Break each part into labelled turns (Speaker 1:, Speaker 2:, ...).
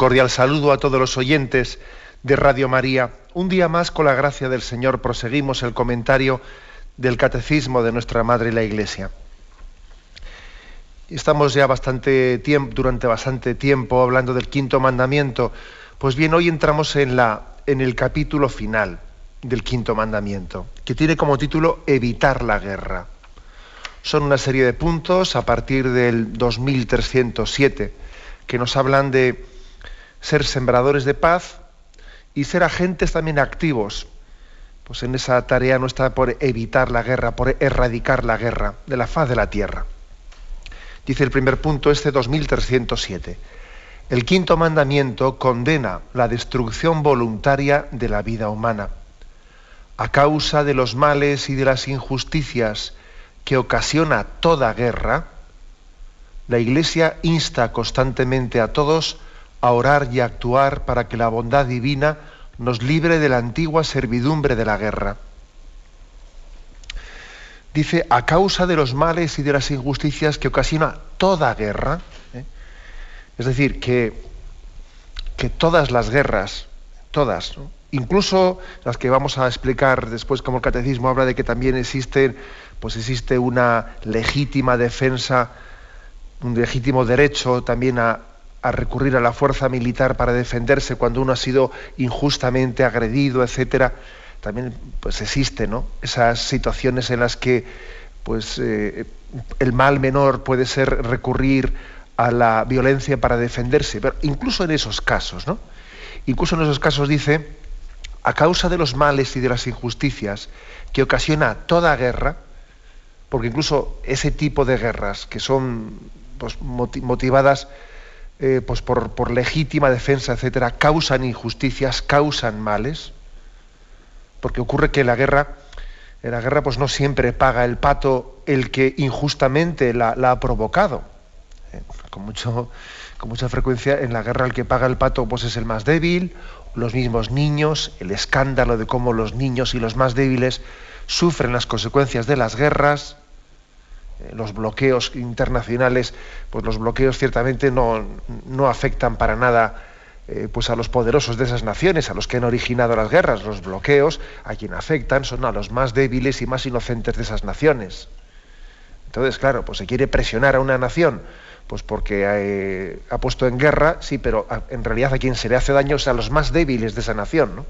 Speaker 1: Cordial saludo a todos los oyentes de Radio María. Un día más, con la gracia del Señor, proseguimos el comentario del Catecismo de nuestra Madre la Iglesia. Estamos ya bastante tiempo, durante bastante tiempo hablando del quinto mandamiento. Pues bien, hoy entramos en, la, en el capítulo final del quinto mandamiento, que tiene como título Evitar la guerra. Son una serie de puntos a partir del 2307 que nos hablan de ser sembradores de paz y ser agentes también activos pues en esa tarea nuestra por evitar la guerra, por erradicar la guerra de la faz de la tierra. Dice el primer punto, este 2307. El quinto mandamiento condena la destrucción voluntaria de la vida humana. A causa de los males y de las injusticias que ocasiona toda guerra, la Iglesia insta constantemente a todos a orar y a actuar para que la bondad divina nos libre de la antigua servidumbre de la guerra. Dice, a causa de los males y de las injusticias que ocasiona toda guerra, ¿eh? es decir, que, que, todas las guerras, todas, incluso las que vamos a explicar después como el catecismo habla de que también existen, pues existe una legítima defensa, un legítimo derecho también a, a recurrir a la fuerza militar para defenderse cuando uno ha sido injustamente agredido, etcétera, también pues existe, ¿no? Esas situaciones en las que pues eh, el mal menor puede ser recurrir a la violencia para defenderse, pero incluso en esos casos, ¿no? Incluso en esos casos dice, a causa de los males y de las injusticias que ocasiona toda guerra, porque incluso ese tipo de guerras que son pues, motivadas eh, pues por, legítima defensa, etcétera, causan injusticias, causan males, porque ocurre que la guerra, en la guerra pues no siempre paga el pato el que injustamente la, ha provocado. Eh, con, mucho, con mucha frecuencia en la guerra el que paga el pato pues es el más débil, los mismos niños, el escándalo de cómo los niños y los más débiles sufren las consecuencias de las guerras, los bloqueos internacionales, pues los bloqueos ciertamente no, afectan para nada eh, pues a los poderosos de esas naciones, a los que han originado las guerras. Los bloqueos a quien afectan son a los más débiles y más inocentes de esas naciones. Entonces, claro, pues se quiere presionar a una nación, pues porque eh, ha puesto en guerra, sí, pero en realidad a quien se le hace daño es a los más débiles de esa nación. ¿no?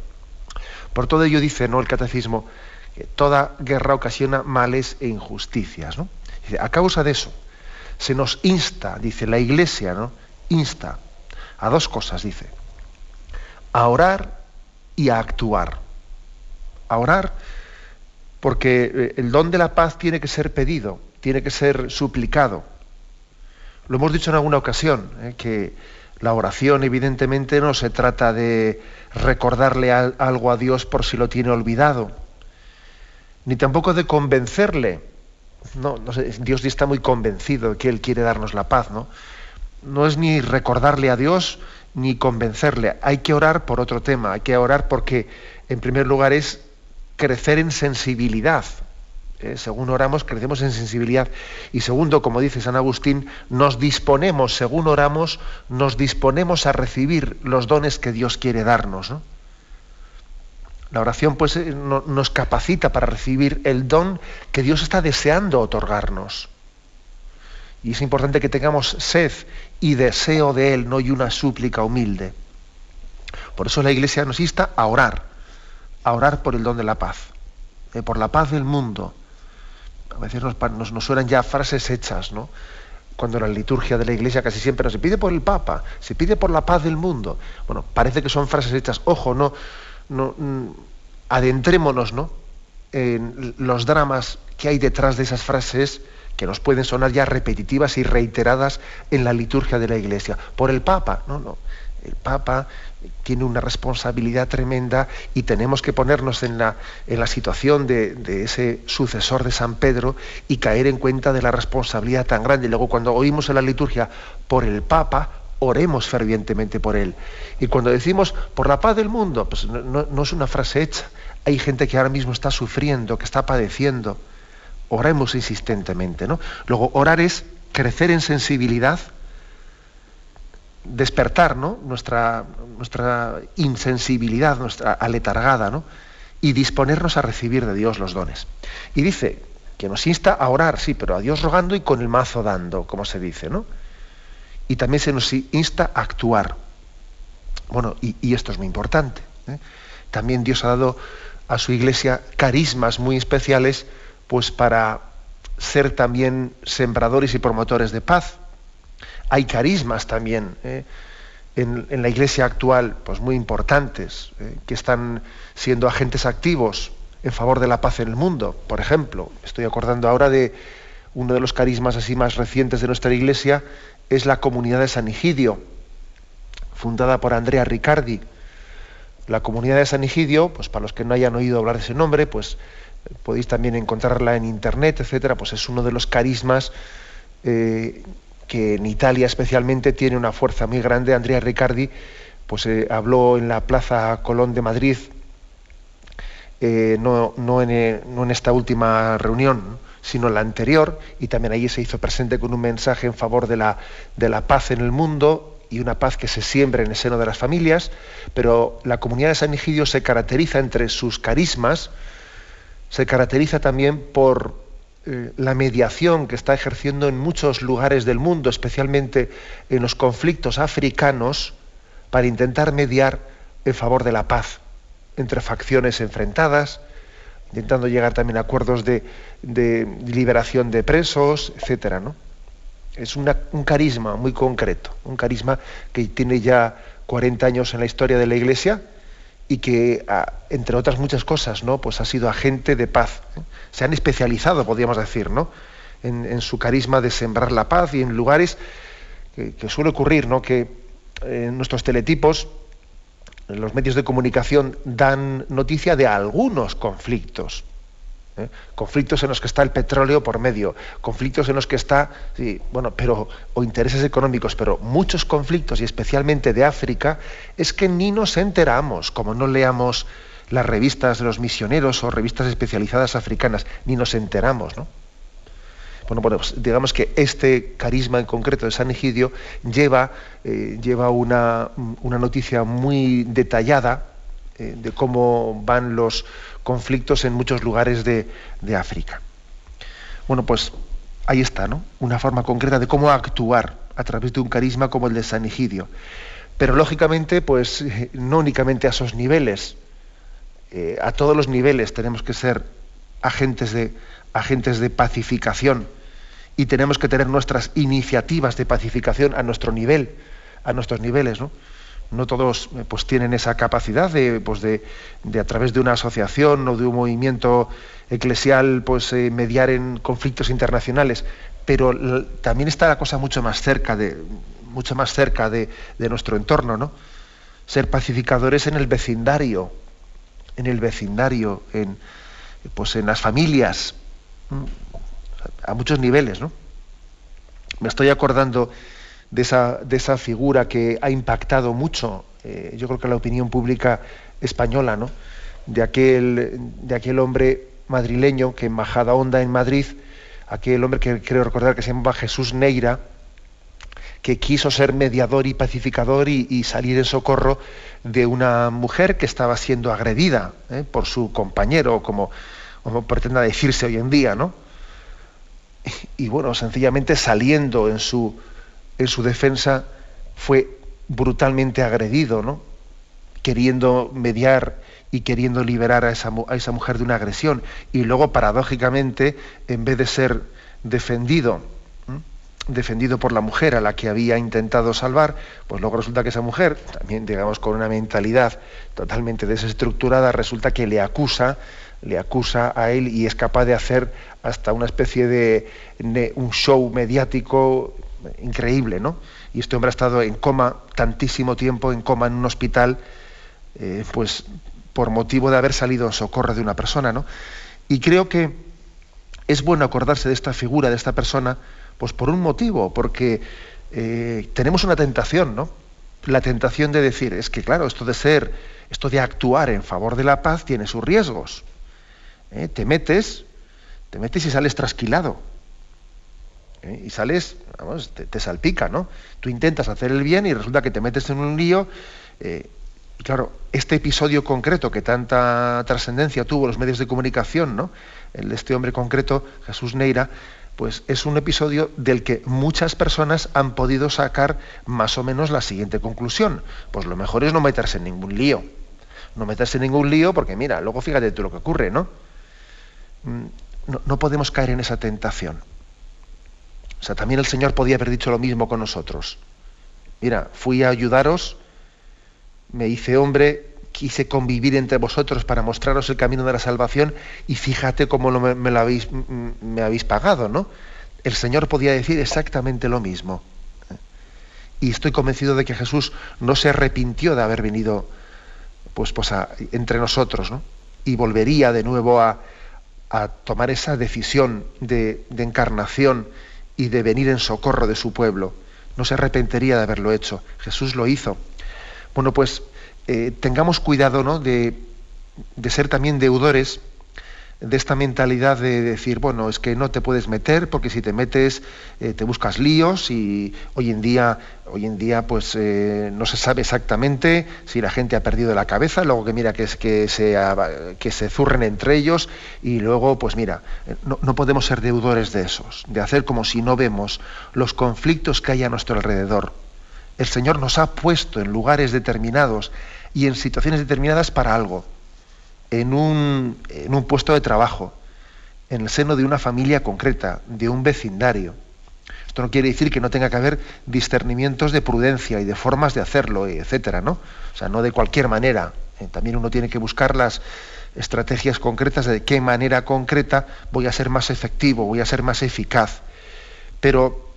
Speaker 1: Por todo ello dice ¿no? el catecismo que toda guerra ocasiona males e injusticias. ¿no? A causa de eso, se nos insta, dice la Iglesia, ¿no? Insta a dos cosas, dice. A orar y a actuar. A orar porque eh, el don de la paz tiene que ser pedido, tiene que ser suplicado. Lo hemos dicho en alguna ocasión, ¿eh? que la oración evidentemente no se trata de recordarle algo a Dios por si lo tiene olvidado, ni tampoco de convencerle no, Dios está muy convencido de que Él quiere darnos la paz, ¿no? No es ni recordarle a Dios ni convencerle. Hay que orar por otro tema, hay que orar porque, en primer lugar, es crecer en sensibilidad. ¿eh? Según oramos, crecemos en sensibilidad. Y segundo, como dice San Agustín, nos disponemos, según oramos, nos disponemos a recibir los dones que Dios quiere darnos. ¿no? La oración pues eh, nos capacita para recibir el don que Dios está deseando otorgarnos. Y es importante que tengamos sed y deseo de Él, no y una súplica humilde. Por eso la Iglesia nos insta a orar, a orar por el don de la paz, eh, por la paz del mundo. A veces nos, nos, suenan ya frases hechas, ¿no? Cuando la liturgia de la Iglesia casi siempre no se pide por el Papa, se pide por la paz del mundo. Bueno, parece que son frases hechas. Ojo, no, no, mm, adentrémonos ¿no? en los dramas que hay detrás de esas frases que nos pueden sonar ya repetitivas y reiteradas en la liturgia de la Iglesia. Por el Papa, no, no. El Papa tiene una responsabilidad tremenda y tenemos que ponernos en la, en la situación de, de, ese sucesor de San Pedro y caer en cuenta de la responsabilidad tan grande. Luego cuando oímos en la liturgia por el Papa, oremos fervientemente por él. Y cuando decimos por la paz del mundo, pues no, no, es una frase hecha. Hay gente que ahora mismo está sufriendo, que está padeciendo. Oremos insistentemente, ¿no? Luego, orar es crecer en sensibilidad, despertar ¿no? nuestra, nuestra insensibilidad, nuestra aletargada, ¿no? y disponernos a recibir de Dios los dones. Y dice que nos insta a orar, sí, pero a Dios rogando y con el mazo dando, como se dice, ¿no? Y también se nos insta a actuar. Bueno, y, esto es muy importante. ¿eh? También Dios ha dado a su iglesia carismas muy especiales, pues para ser también sembradores y promotores de paz. Hay carismas también ¿eh? en, la iglesia actual, pues muy importantes, ¿eh? que están siendo agentes activos en favor de la paz en el mundo. Por ejemplo, estoy acordando ahora de uno de los carismas así más recientes de nuestra iglesia, es la comunidad de San Egidio, fundada por Andrea Riccardi. La comunidad de San Egidio, pues para los que no hayan oído hablar de ese nombre, pues podéis también encontrarla en internet, etcétera, pues es uno de los carismas eh, que en Italia especialmente tiene una fuerza muy grande. Andrea Riccardi pues eh, habló en la Plaza Colón de Madrid, eh, no, no, en, no, en, esta última reunión, sino la anterior, y también allí se hizo presente con un mensaje en favor de la, de la paz en el mundo y una paz que se siembre en el seno de las familias, pero la comunidad de San Egidio se caracteriza entre sus carismas, se caracteriza también por eh, la mediación que está ejerciendo en muchos lugares del mundo, especialmente en los conflictos africanos, para intentar mediar en favor de la paz entre facciones enfrentadas, intentando llegar también a acuerdos de, liberación de presos, etcétera, ¿no? Es un carisma muy concreto, un carisma que tiene ya 40 años en la historia de la Iglesia y que, entre otras muchas cosas, ¿no? Pues ha sido agente de paz. ¿eh? Se han especializado, podríamos decir, ¿no? En, su carisma de sembrar la paz y en lugares que, suele ocurrir, ¿no? Que en eh, nuestros teletipos los medios de comunicación dan noticia de algunos conflictos. ¿eh? Conflictos en los que está el petróleo por medio, conflictos en los que está, sí, bueno, pero, o intereses económicos, pero muchos conflictos, y especialmente de África, es que ni nos enteramos, como no leamos las revistas de los misioneros o revistas especializadas africanas, ni nos enteramos, ¿no? Bueno, pues digamos que este carisma en concreto de San Egidio lleva, eh, lleva una, noticia muy detallada eh, de cómo van los conflictos en muchos lugares de, África. Bueno, pues ahí está, ¿no? Una forma concreta de cómo actuar a través de un carisma como el de San Egidio. Pero lógicamente, pues no únicamente a esos niveles, eh, a todos los niveles tenemos que ser agentes de, agentes de pacificación y tenemos que tener nuestras iniciativas de pacificación a nuestro nivel, a nuestros niveles, ¿no? No todos eh, pues, tienen esa capacidad de, pues, de, a través de una asociación o de un movimiento eclesial pues, eh, mediar en conflictos internacionales, pero también está la cosa mucho más cerca de, mucho más cerca de, nuestro entorno, ¿no? Ser pacificadores en el vecindario, en el vecindario, en, pues, en las familias, a muchos niveles, ¿no? Me estoy acordando de esa, de esa figura que ha impactado mucho, eh, yo creo que la opinión pública española, ¿no? De aquel, de aquel hombre madrileño que en Majada Honda en Madrid, aquel hombre que creo recordar que se llamaba Jesús Neira, que quiso ser mediador y pacificador y, salir en socorro de una mujer que estaba siendo agredida ¿eh? por su compañero, como, como pretenda decirse hoy en día, ¿no? Y bueno, sencillamente saliendo en su, en su defensa, fue brutalmente agredido, ¿no? queriendo mediar y queriendo liberar a esa, a esa mujer de una agresión. Y luego, paradójicamente, en vez de ser defendido defendido por la mujer a la que había intentado salvar, pues luego resulta que esa mujer, también digamos con una mentalidad totalmente desestructurada, resulta que le acusa, le acusa a él y es capaz de hacer hasta una especie de, un show mediático increíble, ¿no? Y este hombre ha estado en coma tantísimo tiempo, en coma en un hospital, eh, pues por motivo de haber salido en socorro de una persona, ¿no? Y creo que es bueno acordarse de esta figura, de esta persona, pues por un motivo, porque eh, tenemos una tentación, ¿no? La tentación de decir, es que claro, esto de ser, esto de actuar en favor de la paz tiene sus riesgos. ¿Eh? Te metes, te metes y sales trasquilado. ¿eh? Y sales, vamos, te, salpica, ¿no? Tú intentas hacer el bien y resulta que te metes en un lío. y claro, este episodio concreto que tanta trascendencia tuvo los medios de comunicación, ¿no? El de este hombre concreto, Jesús Neira, pues es un episodio del que muchas personas han podido sacar más o menos la siguiente conclusión. Pues lo mejor es no meterse en ningún lío. No meterse en ningún lío porque mira, luego fíjate tú lo que ocurre, ¿no? Mm, no, podemos caer en esa tentación. O sea, también el Señor podía haber dicho lo mismo con nosotros. Mira, fui a ayudaros, me hice hombre, quise convivir entre vosotros para mostraros el camino de la salvación y fíjate cómo me, lo habéis, me habéis pagado, ¿no? El Señor podía decir exactamente lo mismo. Y estoy convencido de que Jesús no se arrepintió de haber venido pues, pues entre nosotros, ¿no? Y volvería de nuevo a, tomar esa decisión de, de encarnación y de venir en socorro de su pueblo. No se arrepentiría de haberlo hecho. Jesús lo hizo. Bueno, pues eh, tengamos cuidado ¿no? de, ser también deudores de esta mentalidad de decir, bueno, es que no te puedes meter porque si te metes eh, te buscas líos y hoy en día, hoy en día pues eh, no se sabe exactamente si la gente ha perdido la cabeza, luego que mira que, es, que, se, que se zurren entre ellos y luego pues mira, no, no podemos ser deudores de esos, de hacer como si no vemos los conflictos que hay a nuestro alrededor. El Señor nos ha puesto en lugares determinados y en situaciones determinadas para algo, en un, en un puesto de trabajo, en el seno de una familia concreta, de un vecindario. Esto no quiere decir que no tenga que haber discernimientos de prudencia y de formas de hacerlo, etcétera, ¿no? O sea, no de cualquier manera. Eh, también uno tiene que buscar las estrategias concretas de qué manera concreta voy a ser más efectivo, voy a ser más eficaz. Pero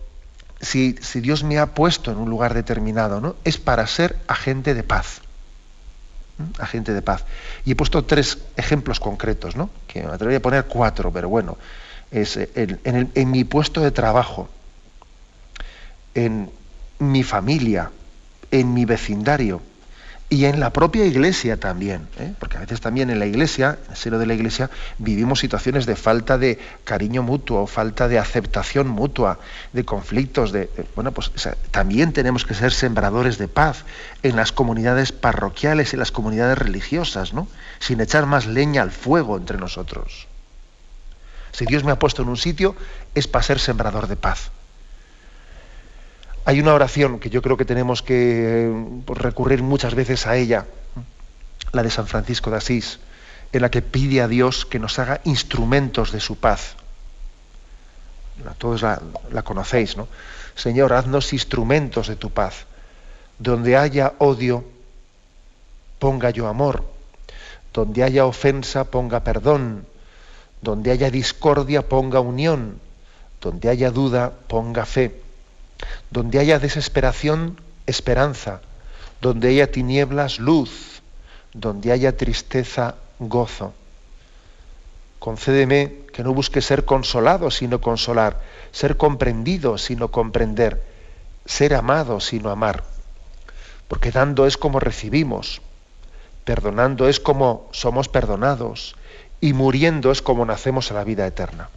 Speaker 1: si, si Dios me ha puesto en un lugar determinado, ¿no? Es para ser agente de paz agente de paz. Y he puesto tres ejemplos concretos, ¿no? que me atrevería a poner cuatro, pero bueno, es en, en mi puesto de trabajo, en mi familia, en mi vecindario, y en la propia iglesia también, ¿eh? porque a veces también en la iglesia, en el seno de la iglesia, vivimos situaciones de falta de cariño mutuo, falta de aceptación mutua, de conflictos, de, bueno, pues también tenemos que ser sembradores de paz en las comunidades parroquiales, en las comunidades religiosas, ¿no? Sin echar más leña al fuego entre nosotros. Si Dios me ha puesto en un sitio, es para ser sembrador de paz. Hay una oración que yo creo que tenemos que pues, recurrir muchas veces a ella, la de San Francisco de Asís, en la que pide a Dios que nos haga instrumentos de su paz. Todos la, la conocéis, ¿no? Señor, haznos instrumentos de tu paz. Donde haya odio, ponga yo amor. Donde haya ofensa, ponga perdón. Donde haya discordia, ponga unión. Donde haya duda, ponga fe donde haya desesperación, esperanza. Donde haya tinieblas, luz. Donde haya tristeza, gozo. Concédeme que no busque ser consolado, sino consolar, ser comprendido, sino comprender, ser amado, sino amar. Porque dando es como recibimos, perdonando es como somos perdonados, y muriendo es como nacemos a la vida eterna.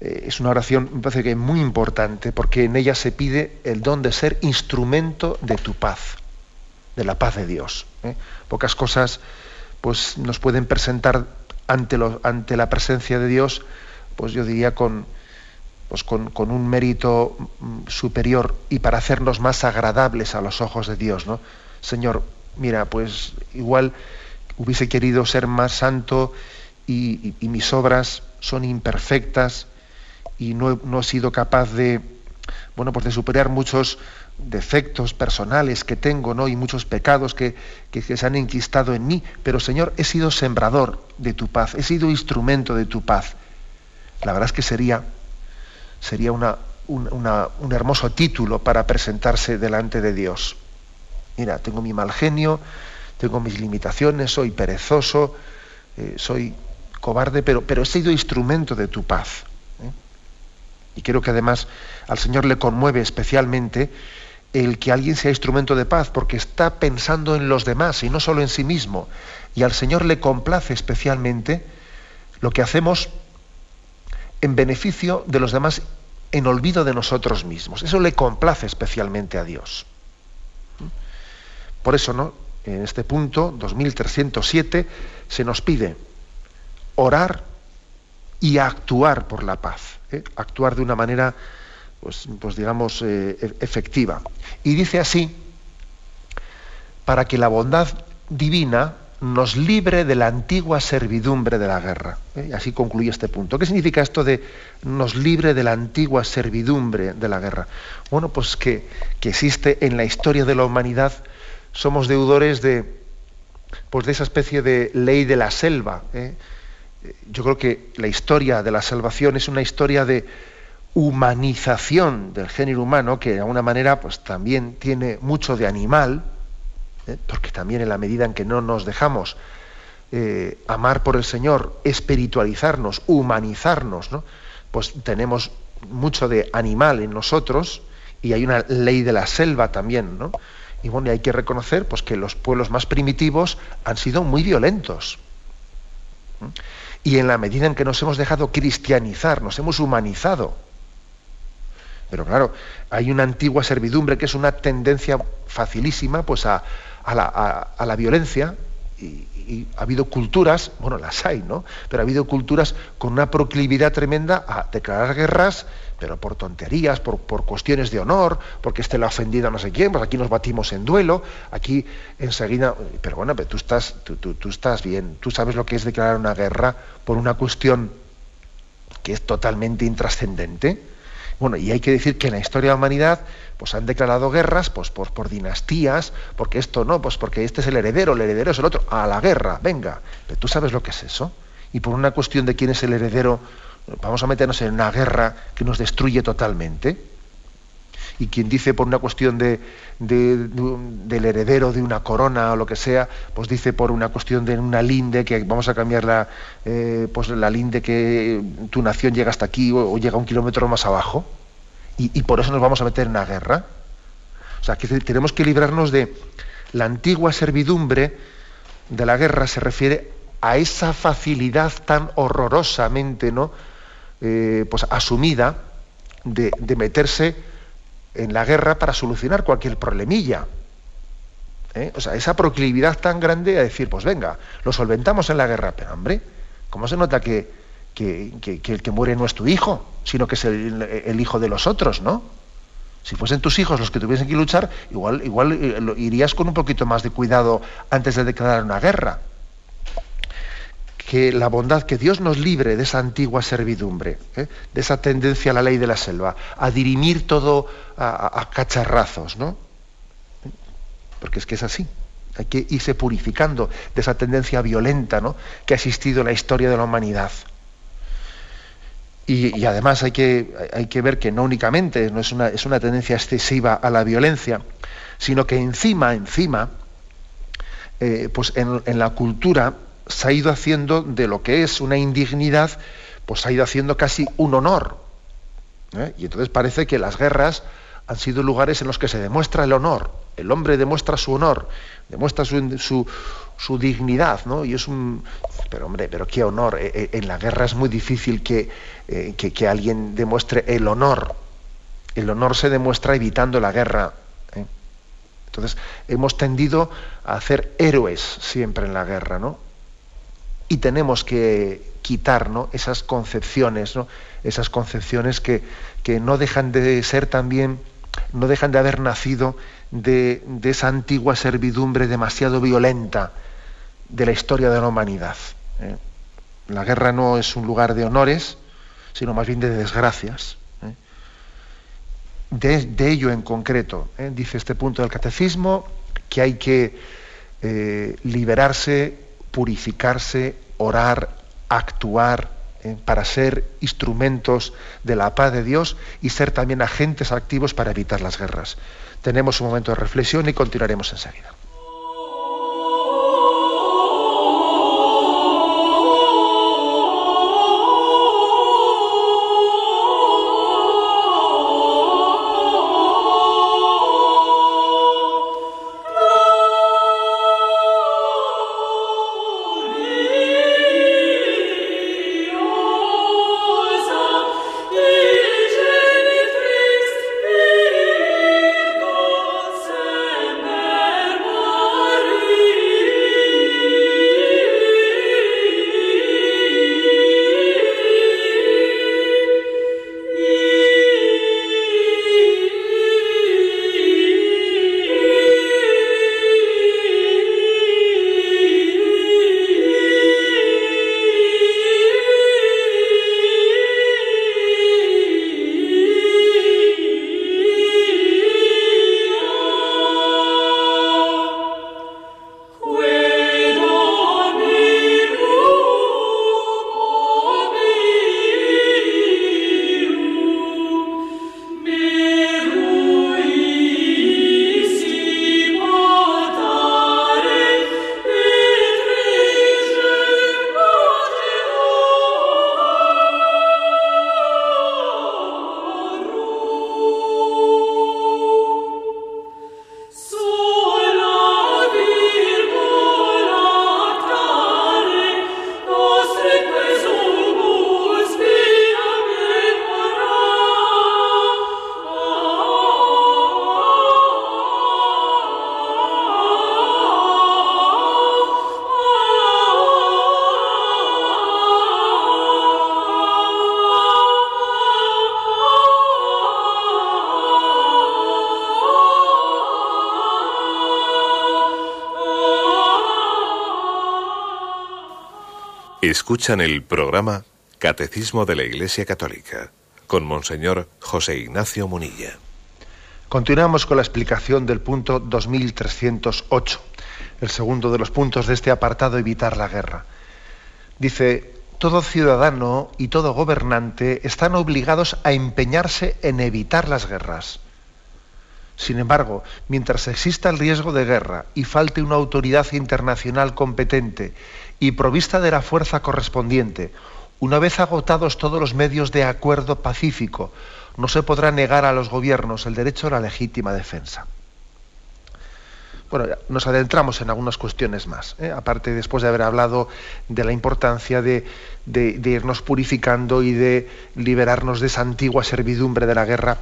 Speaker 1: Eh, es una oración, me parece que muy importante, porque en ella se pide el don de ser instrumento de tu paz, de la paz de Dios. ¿eh? Pocas cosas pues, nos pueden presentar ante, ante la presencia de Dios, pues yo diría con, pues con, un mérito mm, superior y para hacernos más agradables a los ojos de Dios. ¿no? Señor, mira, pues igual hubiese querido ser más santo y mis obras son imperfectas, y no, no he sido capaz de, bueno, pues de superar muchos defectos personales que tengo, ¿no? Y muchos pecados que, que, se han enquistado en mí. Pero Señor, he sido sembrador de tu paz, he sido instrumento de tu paz. La verdad es que sería, sería una, un hermoso título para presentarse delante de Dios. Mira, tengo mi mal genio, tengo mis limitaciones, soy perezoso, eh, soy cobarde, pero, pero he sido instrumento de tu paz. Y creo que además al Señor le conmueve especialmente el que alguien sea instrumento de paz, porque está pensando en los demás y no solo en sí mismo. Y al Señor le complace especialmente lo que hacemos en beneficio de los demás, en olvido de nosotros mismos. Eso le complace especialmente a Dios. Por eso, ¿no? En este punto, 2307, se nos pide orar y actuar por la paz. ¿Eh? Actuar de una manera pues, pues digamos, eh, e-, efectiva. Y dice así, para que la bondad divina nos libre de la antigua servidumbre de la guerra. ¿eh? Y así concluye este punto. ¿Qué significa esto de nos libre de la antigua servidumbre de la guerra? Bueno, pues que, existe en la historia de la humanidad, somos deudores de, pues de esa especie de ley de la selva. ¿eh? Yo creo que la historia de la salvación es una historia de, humanización del género humano, que de alguna manera pues, también tiene mucho de animal, ¿eh? porque también en la medida en que no nos dejamos eh, amar por el Señor, espiritualizarnos, humanizarnos, ¿no? pues tenemos mucho de animal en nosotros y hay una ley de la selva también, ¿no? Y bueno, hay que reconocer pues, que los pueblos más primitivos han sido muy violentos. Y en la medida en que nos hemos dejado cristianizar, nos hemos humanizado, pero claro, hay una antigua servidumbre que es una tendencia facilísima pues a, la, violencia y, ha habido culturas, bueno, las hay, ¿no? Pero ha habido culturas con una proclividad tremenda a declarar guerras, pero por tonterías, por, cuestiones de honor, porque este le ha ofendido a no sé quién, pues aquí nos batimos en duelo, aquí enseguida, pero bueno, pero tú estás, tú estás bien, tú sabes lo que es declarar una guerra por una cuestión que es totalmente intrascendente bueno, y hay que decir que en la historia de la humanidad pues han declarado guerras pues, por, por dinastías, porque esto no, pues porque este es el heredero, el heredero es el otro, a la guerra, venga. Pero tú sabes lo que es eso. Y por una cuestión de quién es el heredero, vamos a meternos en una guerra que nos destruye totalmente. Y quien dice por una cuestión de, del heredero de una corona o lo que sea, pues dice por una cuestión de una linde, que vamos a cambiar la, eh, pues la linde que tu nación llega hasta aquí o, llega un kilómetro más abajo, y, por eso nos vamos a meter en una guerra. O sea, que tenemos que librarnos de la antigua servidumbre de la guerra, se refiere a esa facilidad tan horrorosamente ¿no? Eh, pues asumida de, meterse en la guerra para solucionar cualquier problemilla. ¿eh? O sea, esa proclividad tan grande a decir, pues venga, lo solventamos en la guerra, pero hombre, ¿cómo se nota que, que, el que muere no es tu hijo, sino que es el, hijo de los otros, ¿no? Si fuesen tus hijos los que tuviesen que luchar, igual, igual eh, irías con un poquito más de cuidado antes de declarar una guerra que la bondad, que Dios nos libre de esa antigua servidumbre, ¿eh? de esa tendencia a la ley de la selva, a dirimir todo a, cacharrazos, ¿no? Porque es que es así. Hay que irse purificando de esa tendencia violenta ¿no? que ha existido en la historia de la humanidad. Y, además hay que, hay que, ver que no únicamente no es, una, es una tendencia excesiva a la violencia, sino que encima, encima, eh, pues en, en la cultura se ha ido haciendo de lo que es una indignidad, pues ha ido haciendo casi un honor. ¿eh? Y entonces parece que las guerras han sido lugares en los que se demuestra el honor. El hombre demuestra su honor, demuestra su, dignidad, ¿no? Y es un... Pero hombre, pero qué honor. E, e, en la guerra es muy difícil que, eh, que, alguien demuestre el honor. El honor se demuestra evitando la guerra. ¿eh? Entonces, hemos tendido a hacer héroes siempre en la guerra, ¿no? Y tenemos que quitar esas concepciones, ¿no? esas concepciones que, que, no dejan de ser también, no dejan de haber nacido de, esa antigua servidumbre demasiado violenta de la historia de la humanidad. ¿eh? La guerra no es un lugar de honores, sino más bien de desgracias. ¿eh? De, ello en concreto, ¿eh? dice este punto del catecismo, que hay que liberarse, purificarse, orar, actuar para ser instrumentos de la paz de Dios y ser también agentes activos para evitar las guerras. Tenemos un momento de reflexión y continuaremos enseguida.
Speaker 2: Escuchan el programa Catecismo de la Iglesia Católica con Monseñor José Ignacio Munilla.
Speaker 1: Continuamos con la explicación del punto 2308, el segundo de los puntos de este apartado, evitar la guerra. Dice, todo ciudadano y todo gobernante están obligados a empeñarse en evitar las guerras. Sin embargo, mientras exista el riesgo de guerra y falte una autoridad internacional competente y provista de la fuerza correspondiente, una vez agotados todos los medios de acuerdo pacífico, no se podrá negar a los gobiernos el derecho a la legítima defensa. Bueno, nos adentramos en algunas cuestiones más, ¿eh? aparte después de haber hablado de la importancia de, de, irnos purificando y de liberarnos de esa antigua servidumbre de la guerra.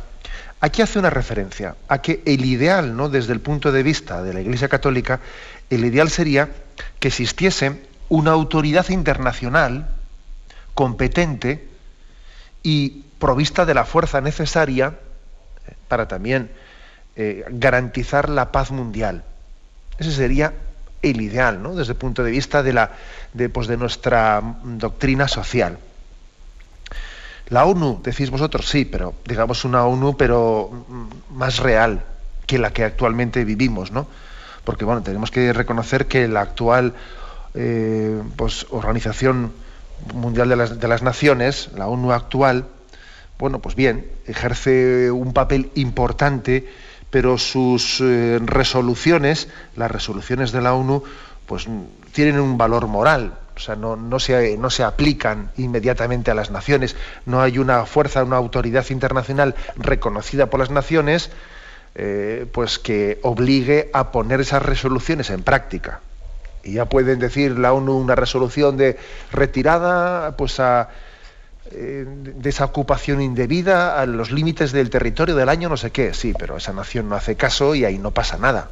Speaker 1: Aquí hace una referencia a que el ideal, ¿no? desde el punto de vista de la Iglesia Católica, el ideal sería que existiese una autoridad internacional competente y provista de la fuerza necesaria eh, para también eh, garantizar la paz mundial. Ese sería el ideal, ¿no? desde el punto de vista de, la, pues, de nuestra doctrina social. La ONU, decís vosotros, sí, pero digamos una ONU pero mm, más real que la que actualmente vivimos, ¿no? Porque bueno, tenemos que reconocer que la actual eh, pues, Organización Mundial de las, de las, Naciones, la ONU actual, bueno, pues bien, ejerce un papel importante, pero sus eh, resoluciones, las resoluciones de la ONU, pues tienen un valor moral, o sea, no, no, se, no se aplican inmediatamente a las naciones, no hay una fuerza, una autoridad internacional reconocida por las naciones, eh, pues que obligue a poner esas resoluciones en práctica y ya pueden decir la ONU una resolución de retirada pues a eh, de esa ocupación indebida a los límites del territorio del año no sé qué, sí, pero esa nación no hace caso y ahí no pasa nada.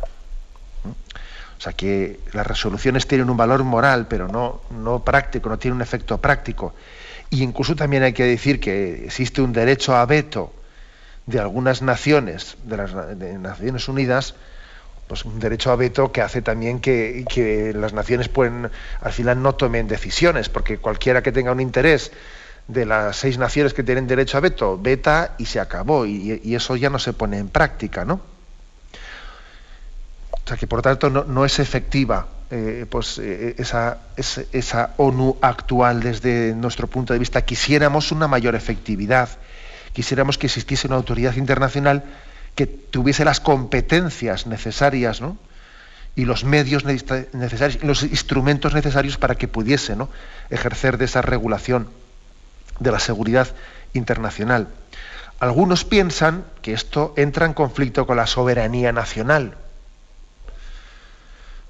Speaker 1: Sea que las resoluciones tienen un valor moral, pero no, no práctico, no tienen un efecto práctico. Y incluso también hay que decir que existe un derecho a veto de algunas naciones, de las Naciones Unidas, pues un derecho a veto que hace también que, las naciones pueden, al final no tomen decisiones, porque cualquiera que tenga un interés de las seis naciones que tienen derecho a veto, veta y se acabó, y, eso ya no se pone en práctica, ¿no? O sea que por tanto no, es efectiva eh, pues, eh, esa, esa, ONU actual desde nuestro punto de vista. Quisiéramos una mayor efectividad, quisiéramos que existiese una autoridad internacional que tuviese las competencias necesarias, ¿no? y los medios necesarios, los instrumentos necesarios para que pudiese ¿no? ejercer de esa regulación de la seguridad internacional. Algunos piensan que esto entra en conflicto con la soberanía nacional.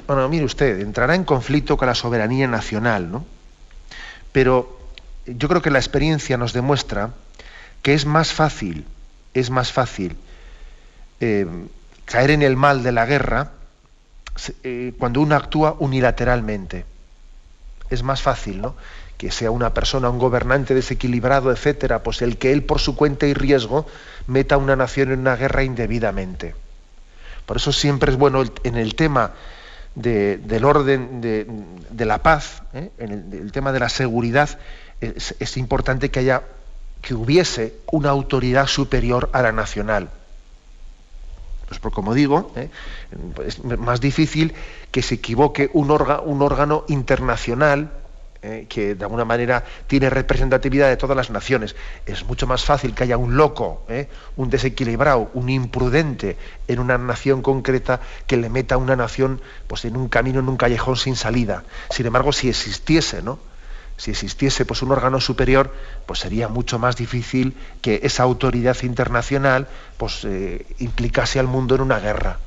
Speaker 1: Bueno, mire usted, entrará en conflicto con la soberanía nacional, ¿no? Pero yo creo que la experiencia nos demuestra que es más fácil, es más fácil eh, caer en el mal de la guerra eh, cuando uno actúa unilateralmente. Es más fácil, ¿no? Que sea una persona, un gobernante desequilibrado, etcétera, pues el que él por su cuenta y riesgo meta a una nación en una guerra indebidamente. Por eso siempre es bueno en el tema del orden de, la paz, ¿eh? en el, tema de la seguridad, es, es importante que haya que hubiese una autoridad superior a la nacional. Pues por como digo, ¿eh? es más difícil que se equivoque un, un órgano internacional ¿eh? que de alguna manera tiene representatividad de todas las naciones. Es mucho más fácil que haya un loco, ¿eh? un desequilibrado, un imprudente en una nación concreta que le meta a una nación pues, en un camino, en un callejón sin salida. Sin embargo, si existiese, ¿no? si existiese pues, un órgano superior, pues sería mucho más difícil que esa autoridad internacional pues, eh, implicase al mundo en una guerra.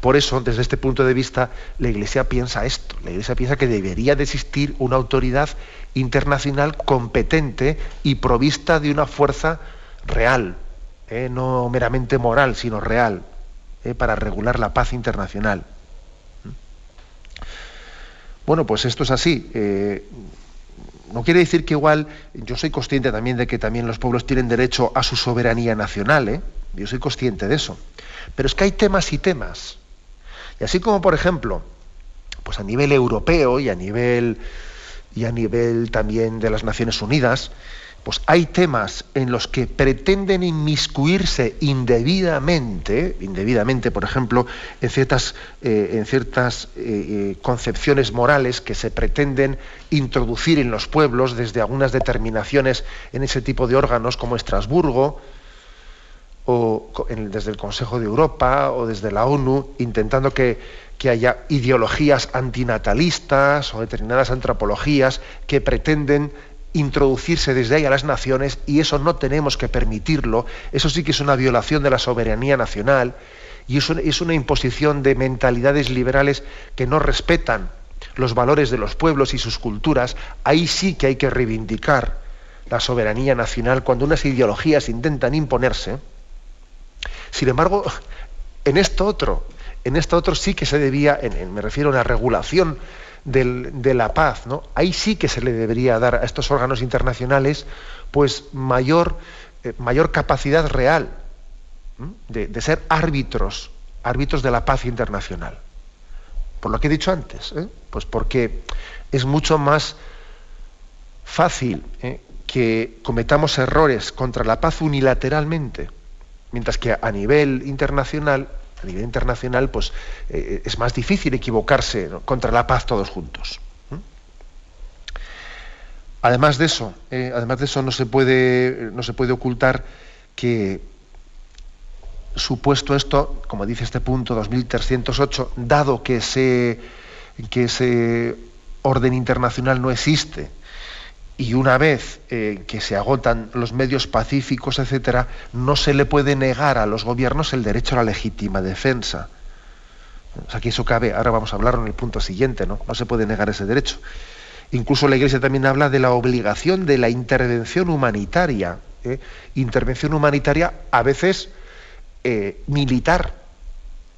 Speaker 1: Por eso, desde este punto de vista, la Iglesia piensa esto. La Iglesia piensa que debería de existir una autoridad internacional competente y provista de una fuerza real, eh, no meramente moral, sino real, eh, para regular la paz internacional. Bueno, pues esto es así. Eh, no quiere decir que igual, yo soy consciente también de que también los pueblos tienen derecho a su soberanía nacional, yo soy consciente de eso. Pero es que hay temas y temas. Y así como, por ejemplo, pues a nivel europeo y a nivel, y a nivel también de las Naciones Unidas, pues hay temas en los que pretenden inmiscuirse indebidamente, indebidamente, por ejemplo, en ciertas, eh, en ciertas eh, eh, concepciones morales que se pretenden introducir en los pueblos desde algunas determinaciones en ese tipo de órganos como Estrasburgo, o desde el Consejo de Europa o desde la ONU, intentando que, que haya ideologías antinatalistas o determinadas antropologías que pretenden introducirse desde ahí a las naciones y eso no tenemos que permitirlo. Eso sí que es una violación de la soberanía nacional y eso es una imposición de mentalidades liberales que no respetan los valores de los pueblos y sus culturas. Ahí sí que hay que reivindicar la soberanía nacional cuando unas ideologías intentan imponerse. Sin embargo, en esto otro, en esto otro sí que se debía, me refiero a una regulación de la paz, ¿no? Ahí sí que se le debería dar a estos órganos internacionales pues mayor, eh, mayor capacidad real de, ser árbitros, árbitros de la paz internacional. Por lo que he dicho antes, ¿eh? pues porque es mucho más fácil ¿eh? que cometamos errores contra la paz unilateralmente, mientras que a nivel internacional a nivel internacional, pues eh, es más difícil equivocarse contra la paz todos juntos. Además de eso, eh, además de eso no se puede, no se puede ocultar que supuesto esto, como dice este punto 2308, dado que ese, que ese orden internacional no existe, y una vez eh, que se agotan los medios pacíficos, etcétera, no se le puede negar a los gobiernos el derecho a la legítima defensa. O sea, que eso cabe, ahora vamos a hablar en el punto siguiente, ¿no? No se puede negar ese derecho. Incluso la Iglesia también habla de la obligación de la intervención humanitaria. ¿eh? Intervención humanitaria a veces eh, militar,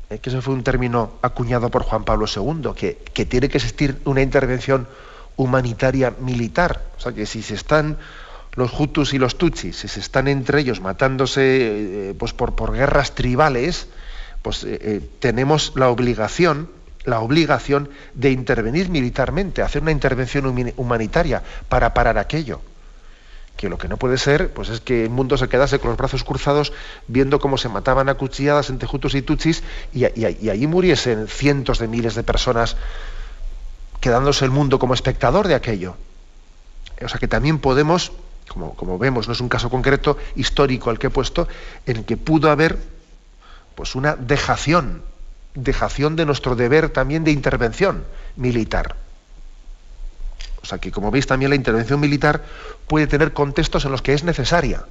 Speaker 1: que eso fue un término acuñado por Juan Pablo II, que, que tiene que existir una intervención humanitaria militar. O sea que si se están los Hutus y los Tutsis, si se están entre ellos matándose eh, pues por, por, guerras tribales, pues eh, eh, tenemos la obligación, la obligación de intervenir militarmente, hacer una intervención humanitaria para parar aquello. que lo que no puede ser pues es que el mundo se quedase con los brazos cruzados viendo cómo se mataban a cuchilladas entre Hutus y Tutsis y, y allí muriesen cientos de miles de personas quedándose el mundo como espectador de aquello. O sea que también podemos, como, como, vemos, no es un caso concreto histórico al que he puesto, en que pudo haber pues una dejación, dejación de nuestro deber también de intervención militar. O sea que, como veis, también la intervención militar puede tener contextos en los que es necesaria.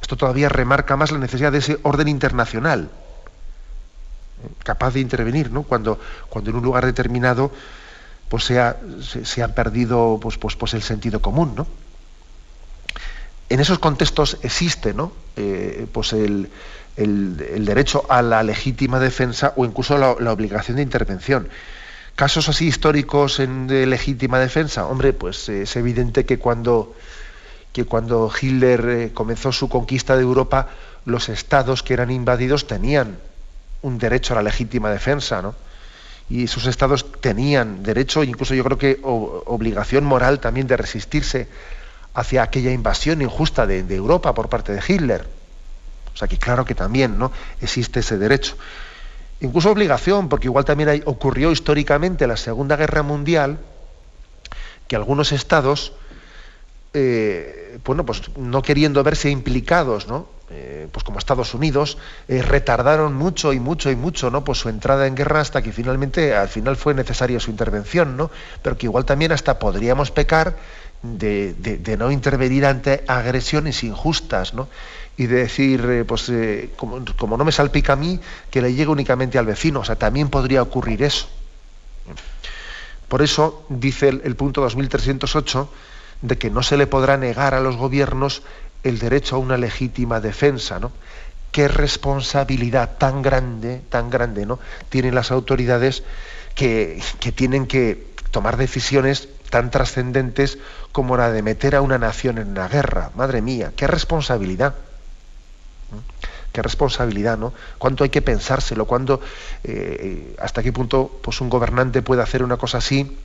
Speaker 1: Esto todavía remarca más la necesidad de ese orden internacional, ¿eh? capaz de intervenir, ¿no? Cuando, cuando en un lugar determinado pues se ha, se, perdido pues, pues, pues, el sentido común, ¿no? En esos contextos existe, ¿no? Eh, pues el, el, derecho a la legítima defensa o incluso la, obligación de intervención. Casos así históricos en, de legítima defensa, hombre, pues es evidente que cuando, que cuando Hitler eh, comenzó su conquista de Europa, los estados que eran invadidos tenían un derecho a la legítima defensa, ¿no? Y sus estados tenían derecho, incluso yo creo que obligación moral también de resistirse hacia aquella invasión injusta de, Europa por parte de Hitler. O sea que claro que también ¿no? existe ese derecho incluso obligación, porque igual también ocurrió históricamente en la Segunda Guerra Mundial que algunos estados, eh, bueno, pues no queriendo verse implicados, ¿no? Eh, pues como Estados Unidos, eh, retardaron mucho y mucho y mucho ¿no? pues su entrada en guerra hasta que finalmente, al final fue necesaria su intervención, ¿no? pero que igual también hasta podríamos pecar de, no intervenir ante agresiones injustas, ¿no? y de decir, pues como, no me salpica a mí, que le llegue únicamente al vecino. O sea, también podría ocurrir eso. Por eso dice el, punto 2308 de que no se le podrá negar a los gobiernos el derecho a una legítima defensa, ¿no? Qué responsabilidad tan grande, tan grande, ¿no? Tienen las autoridades que, que tienen que tomar decisiones tan trascendentes como la de meter a una nación en una guerra. Madre mía, qué responsabilidad. Qué responsabilidad, ¿no? ¿Cuánto hay que pensárselo? ¿Cuándo, eh, hasta qué punto pues, un gobernante puede hacer una cosa así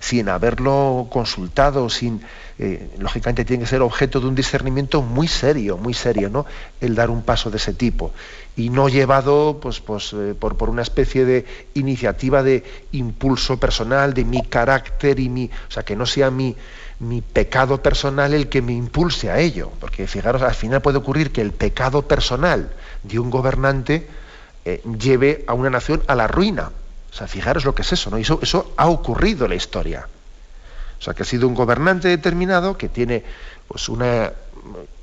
Speaker 1: sin haberlo consultado, sin, eh, lógicamente tiene que ser objeto de un discernimiento muy serio, muy serio, ¿no? El dar un paso de ese tipo y no llevado pues, pues, eh, por, por, una especie de iniciativa de impulso personal, de mi carácter y mi, o sea, que no sea mi, mi pecado personal el que me impulse a ello. Porque fijaros, al final puede ocurrir que el pecado personal de un gobernante eh, lleve a una nación a la ruina. O sea, fijaros lo que es eso, ¿no? eso, eso ha ocurrido en la historia. O sea, que ha sido un gobernante determinado que tiene pues una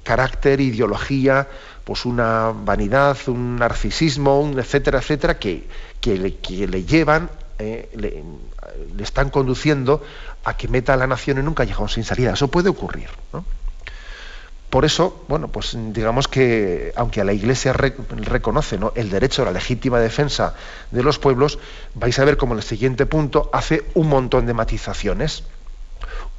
Speaker 1: carácter, ideología, pues una vanidad, un narcisismo, etcétera, etcétera, que, que, le, llevan, eh, le, le, están conduciendo a que meta a la nación en un callejón sin salida. Eso puede ocurrir. Por eso, bueno, pues digamos que aunque a la Iglesia reconoce el derecho a la legítima defensa de los pueblos, vais a ver como en el siguiente punto hace un montón de matizaciones.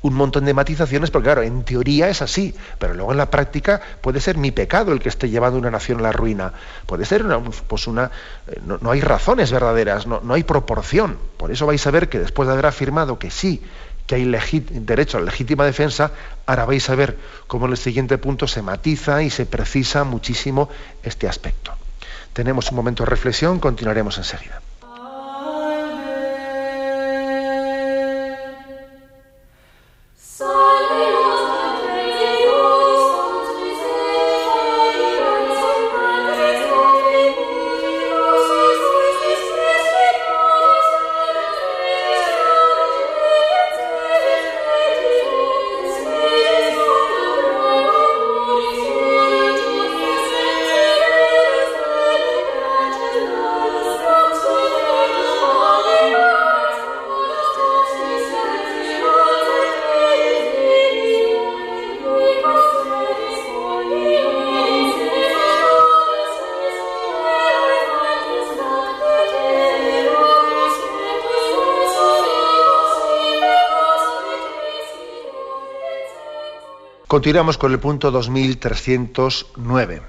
Speaker 1: Un montón de matizaciones, porque claro, en teoría es así, pero luego en la práctica puede ser mi pecado el que esté llevando una nación a la ruina. Puede ser una, pues una. Eh, no, hay razones verdaderas, no, no hay proporción. Por eso vais a ver que después de haber afirmado que sí, que hay derecho a la legítima defensa, ahora vais a ver cómo en el siguiente punto se matiza y se precisa muchísimo este aspecto. Tenemos un momento de reflexión, continuaremos enseguida. Continuamos con el punto 2309.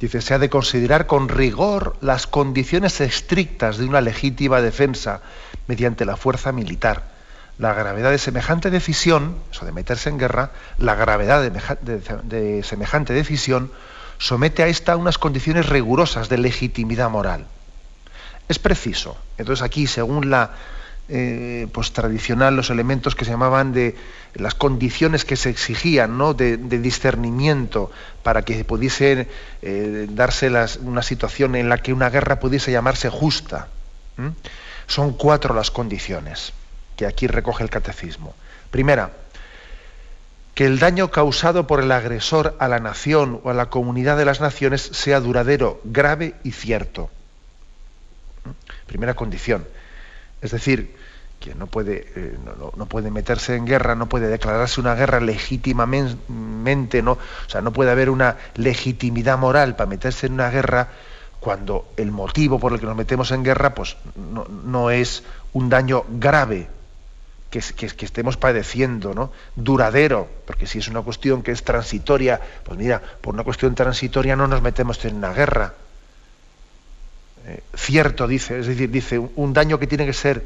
Speaker 1: Dice, se ha de considerar con rigor las condiciones estrictas de una legítima defensa mediante la fuerza militar, la gravedad de semejante decisión, eso de meterse en guerra, la gravedad de, semejante decisión somete a esta unas condiciones rigurosas de legitimidad moral. Es preciso. Entonces aquí, según la eh, pues, tradicional, los elementos que se llamaban de las condiciones que se exigían ¿no? de, discernimiento para que pudiese eh, darse una situación en la que una guerra pudiese llamarse justa. Son cuatro las condiciones que aquí recoge el catecismo. Primera, que el daño causado por el agresor a la nación o a la comunidad de las naciones sea duradero, grave y cierto. Primera condición. Es decir, que no puede, eh, no, puede meterse en guerra, no puede declararse una guerra legítimamente, ¿no? o sea, no puede haber una legitimidad moral para meterse en una guerra cuando el motivo por el que nos metemos en guerra pues, no, no es un daño grave que, estemos padeciendo, ¿no? Duradero, porque si es una cuestión que es transitoria, pues mira, por una cuestión transitoria no nos metemos en una guerra. Eh, cierto, dice, es decir, dice, un daño que tiene que ser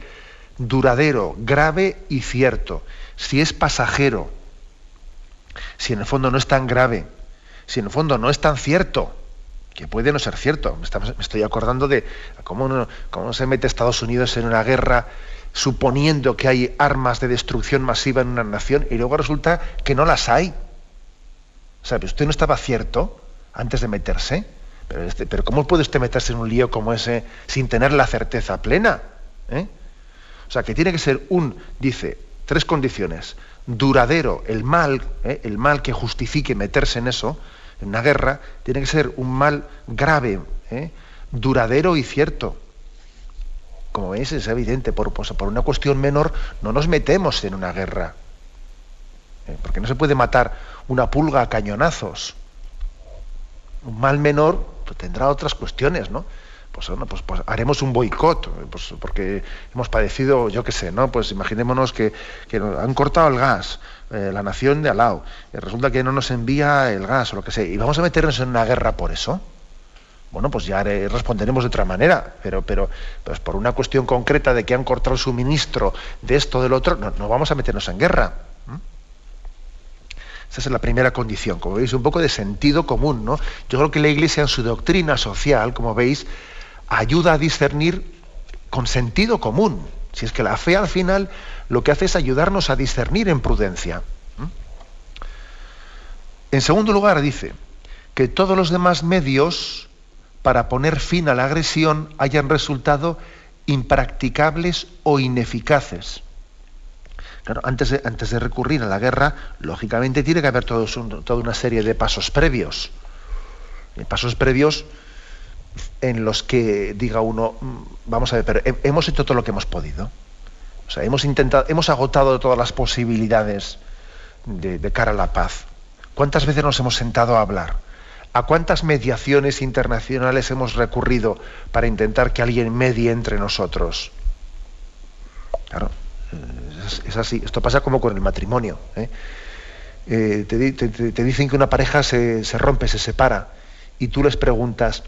Speaker 1: duradero, grave y cierto. Si es pasajero, si en el fondo no es tan grave, si en el fondo no es tan cierto, que puede no ser cierto. Me, estoy acordando de cómo, cómo se mete Estados Unidos en una guerra suponiendo que hay armas de destrucción masiva en una nación y luego resulta que no las hay. ¿Sabe? Usted no estaba cierto antes de meterse, pero, este, pero ¿cómo puede usted meterse en un lío como ese sin tener la certeza plena? ¿Eh? O sea, que tiene que ser un, dice, tres condiciones. Duradero, el mal, ¿eh? el mal que justifique meterse en eso, en una guerra, tiene que ser un mal grave, ¿eh? duradero y cierto como veis, es evidente, por, pues, por, una cuestión menor no nos metemos en una guerra. ¿eh? Porque no se puede matar una pulga a cañonazos. Un mal menor tendrá otras cuestiones, ¿no? Pues, pues, pues haremos un boicot, pues, porque hemos padecido, yo qué sé, ¿no? Pues imaginémonos que, han cortado el gas, eh, la nación de Alao, y resulta que no nos envía el gas o lo que sea, y vamos a meternos en una guerra por eso bueno, pues ya responderemos de otra manera, pero, pero pues por una cuestión concreta de que han cortado el suministro de esto, del otro, no, vamos a meternos en guerra. Esa es la primera condición, como veis, un poco de sentido común, ¿no? Yo creo que la Iglesia en su doctrina social, como veis, ayuda a discernir con sentido común. Si es que la fe al final lo que hace es ayudarnos a discernir en prudencia. En segundo lugar, dice que todos los demás medios para poner fin a la agresión hayan resultado impracticables o ineficaces. Antes, de, antes de recurrir a la guerra, lógicamente tiene que haber toda una serie de pasos previos. Eh, pasos previos en los que diga uno, mm, vamos a ver, pero hemos hecho todo lo que hemos podido. O sea, hemos intentado, hemos agotado todas las posibilidades de, de cara a la paz. ¿Cuántas veces nos hemos sentado a hablar? ¿A cuántas mediaciones internacionales hemos recurrido para intentar que alguien medie entre nosotros? Claro, es, así. Esto pasa como con el matrimonio. ¿eh? Eh, te, dicen que una pareja se, rompe, se separa, y tú les preguntas,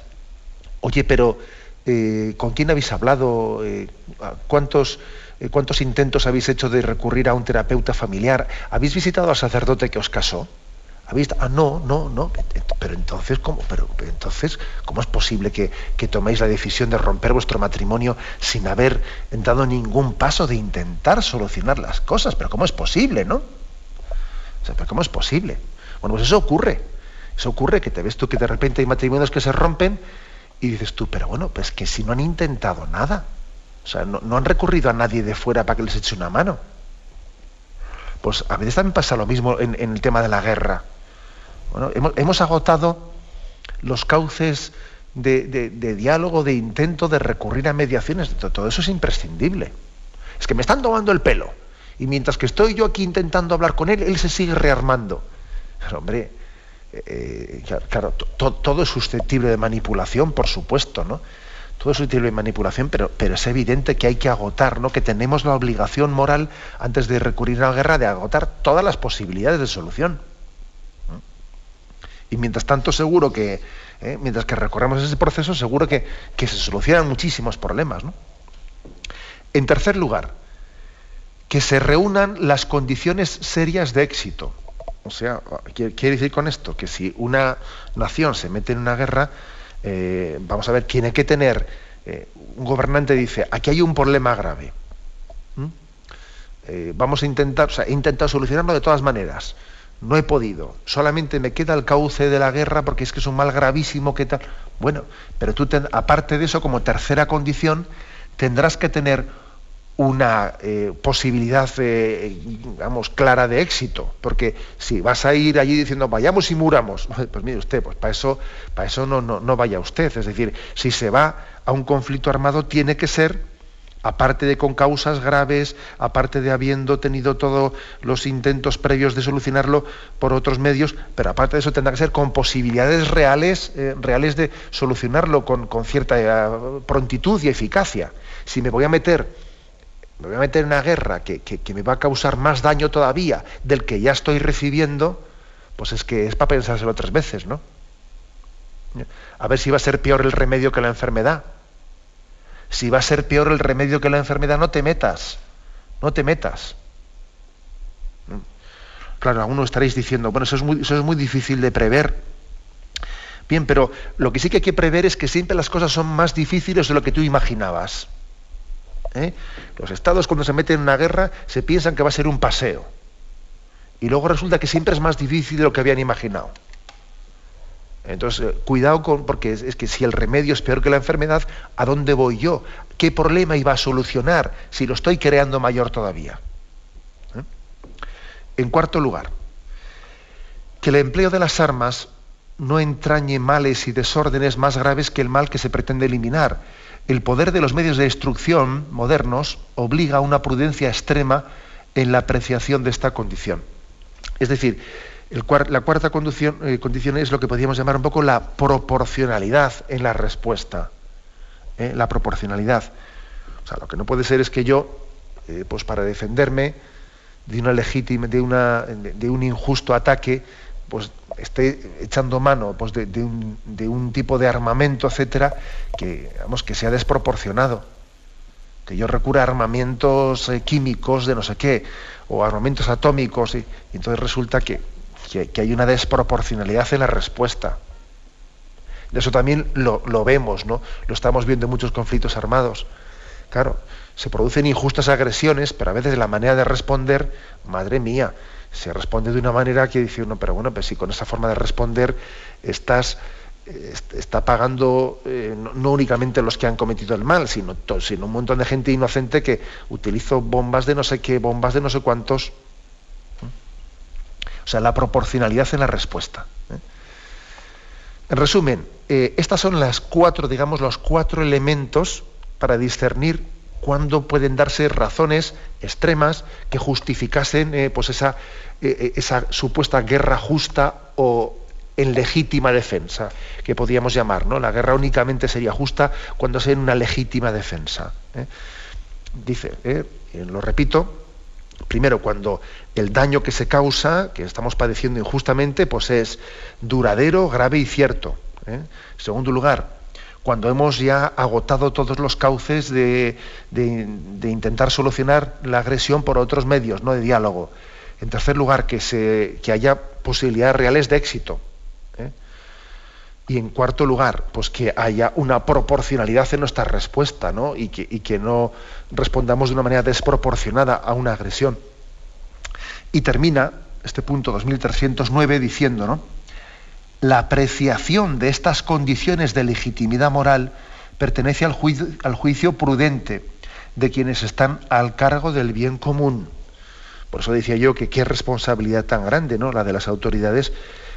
Speaker 1: oye, pero eh, ¿con quién habéis hablado? ¿Cuántos, ¿Cuántos intentos habéis hecho de recurrir a un terapeuta familiar? ¿Habéis visitado al sacerdote que os casó? Ah, no, no, no. Pero entonces, ¿cómo, pero, entonces, ¿cómo es posible que, toméis la decisión de romper vuestro matrimonio sin haber dado ningún paso de intentar solucionar las cosas? Pero ¿cómo es posible, no? O sea, ¿pero cómo es posible? Bueno, pues eso ocurre. Eso ocurre que te ves tú que de repente hay matrimonios que se rompen y dices tú, pero bueno, pues que si no han intentado nada. O sea, no, han recurrido a nadie de fuera para que les eche una mano. Pues a veces también pasa lo mismo en el tema de la guerra hemos, agotado los cauces de, diálogo, de intento de recurrir a mediaciones. Todo eso es imprescindible. Es que me están tomando el pelo. Y mientras que estoy yo aquí intentando hablar con él, él se sigue rearmando. Pero, hombre, eh, claro, todo es susceptible de manipulación, por supuesto, ¿no? Todo es susceptible de manipulación, pero, pero es evidente que hay que agotar, ¿no? Que tenemos la obligación moral, antes de recurrir a la guerra, de agotar todas las posibilidades de solución. Y mientras tanto, seguro que, eh, mientras que recorremos ese proceso, seguro que, se solucionan muchísimos problemas. En tercer lugar, que se reúnan las condiciones serias de éxito. O sea, quiere decir con esto que si una nación se mete en una guerra, eh, vamos a ver, tiene que tener, eh, un gobernante dice, aquí hay un problema grave. Eh, vamos a intentar, o sea, intentado solucionarlo de todas maneras. No he podido. Solamente me queda el cauce de la guerra porque es que es un mal gravísimo que tal. Bueno, pero tú, aparte de eso, como tercera condición, tendrás que tener una eh, posibilidad, eh, digamos, clara de éxito. Porque si vas a ir allí diciendo vayamos y muramos, pues mire usted, pues para eso, para eso no, no, no vaya usted. Es decir, si se va a un conflicto armado, tiene que ser aparte de con causas graves, aparte de habiendo tenido todos los intentos previos de solucionarlo por otros medios, pero aparte de eso tendrá que ser con posibilidades reales, eh, reales de solucionarlo con, cierta prontitud y eficacia. Si me voy a meter me voy a meter en una guerra que, me va a causar más daño todavía del que ya estoy recibiendo, pues es que es para pensárselo tres veces, ¿no? A ver si va a ser peor el remedio que la enfermedad. Si va a ser peor el remedio que la enfermedad, no te metas. No te metas. Claro, algunos estaréis diciendo, bueno, eso es muy, eso es muy difícil de prever. Bien, pero lo que sí que hay que prever es que siempre las cosas son más difíciles de lo que tú imaginabas. ¿eh? Los estados cuando se meten en una guerra se piensan que va a ser un paseo. Y luego resulta que siempre es más difícil de lo que habían imaginado. Entonces, eh, cuidado con, porque es, que si el remedio es peor que la enfermedad, ¿a dónde voy yo? ¿Qué problema iba a solucionar si lo estoy creando mayor todavía? ¿Eh? En cuarto lugar, que el empleo de las armas no entrañe males y desórdenes más graves que el mal que se pretende eliminar el poder de los medios de destrucción modernos obliga a una prudencia extrema en la apreciación de esta condición. Es decir, la cuarta eh, condición, es lo que podríamos llamar un poco la proporcionalidad en la respuesta. ¿eh? La proporcionalidad. O sea, lo que no puede ser es que yo, eh, pues para defenderme de una legítima, de, una, de un injusto ataque, pues esté echando mano pues, de, un, tipo de armamento, etcétera, que, vamos, que sea desproporcionado. Que yo recurra a armamentos eh, químicos de no sé qué, o armamentos atómicos, y, entonces resulta que, que, hay una desproporcionalidad en la respuesta. De eso también lo, vemos, ¿no? Lo estamos viendo en muchos conflictos armados. Claro, se producen injustas agresiones, pero a veces la manera de responder, madre mía, se responde de una manera que dice uno, pero bueno, pues si con esa forma de responder estás está pagando eh, no, únicamente los que han cometido el mal, sino, sino un montón de gente inocente que utilizó bombas de no sé qué, bombas de no sé cuántos. O sea, la proporcionalidad en la respuesta. ¿eh? En resumen, eh, estas son las cuatro, digamos, los cuatro elementos para discernir cuándo pueden darse razones extremas que justificasen eh, pues esa, eh, esa supuesta guerra justa o en legítima defensa, que podríamos llamar, ¿no? La guerra únicamente sería justa cuando sea en una legítima defensa. Dice, lo repito, primero cuando el daño que se causa, que estamos padeciendo injustamente, pues es duradero, grave y cierto. En segundo lugar, cuando hemos ya agotado todos los cauces de, intentar solucionar la agresión por otros medios, no de diálogo. En tercer lugar, que, haya posibilidades reales de éxito. ¿eh? Y en cuarto lugar, pues que haya una proporcionalidad en nuestra respuesta, ¿no? Y que no respondamos de una manera desproporcionada a una agresión. Y termina este punto 2309 diciendo, ¿no? la apreciación de estas condiciones de legitimidad moral pertenece al juicio, prudente de quienes están al cargo del bien común. Por eso decía yo que qué responsabilidad tan grande, ¿no? La de las autoridades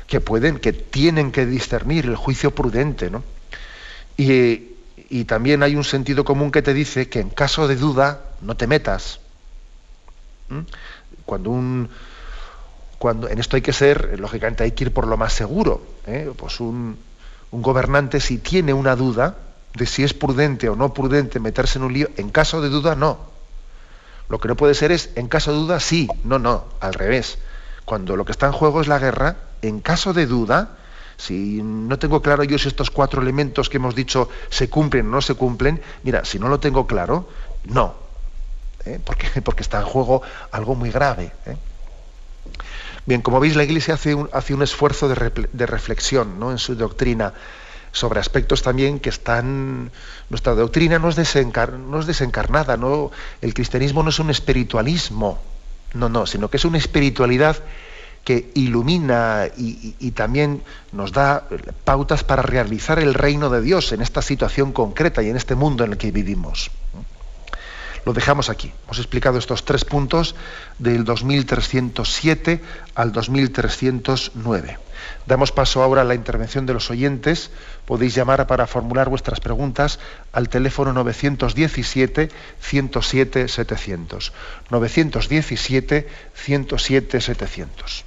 Speaker 1: que pueden, que tienen que discernir el juicio prudente, ¿no? Y también hay un sentido común que te dice que en caso de duda no te metas. Cuando un, cuando en esto hay que ser, lógicamente hay que ir por lo más seguro. ¿eh? Pues un, gobernante si tiene una duda de si es prudente o no prudente meterse en un lío, en caso de duda no. Lo que no puede ser es, en caso de duda sí, no, no, al revés. Cuando lo que está en juego es la guerra, en caso de duda, si no tengo claro yo si estos cuatro elementos que hemos dicho se cumplen o no se cumplen, mira, si no lo tengo claro, no. ¿Eh? porque, porque está en juego algo muy grave. ¿eh? Bien, como veis, la Iglesia hace un, hace un esfuerzo de, de reflexión ¿no? en su doctrina sobre aspectos también que están... Nuestra doctrina no es, no es desencarnada, ¿no? el cristianismo no es un espiritualismo, no, no, sino que es una espiritualidad que ilumina y, también nos da pautas para realizar el reino de Dios en esta situación concreta y en este mundo en el que vivimos. Lo dejamos aquí. Hemos explicado estos tres puntos del 2307 al 2309. Damos paso ahora a la intervención de los oyentes. Podéis llamar para formular vuestras preguntas al teléfono 917-107-700. 917-107-700.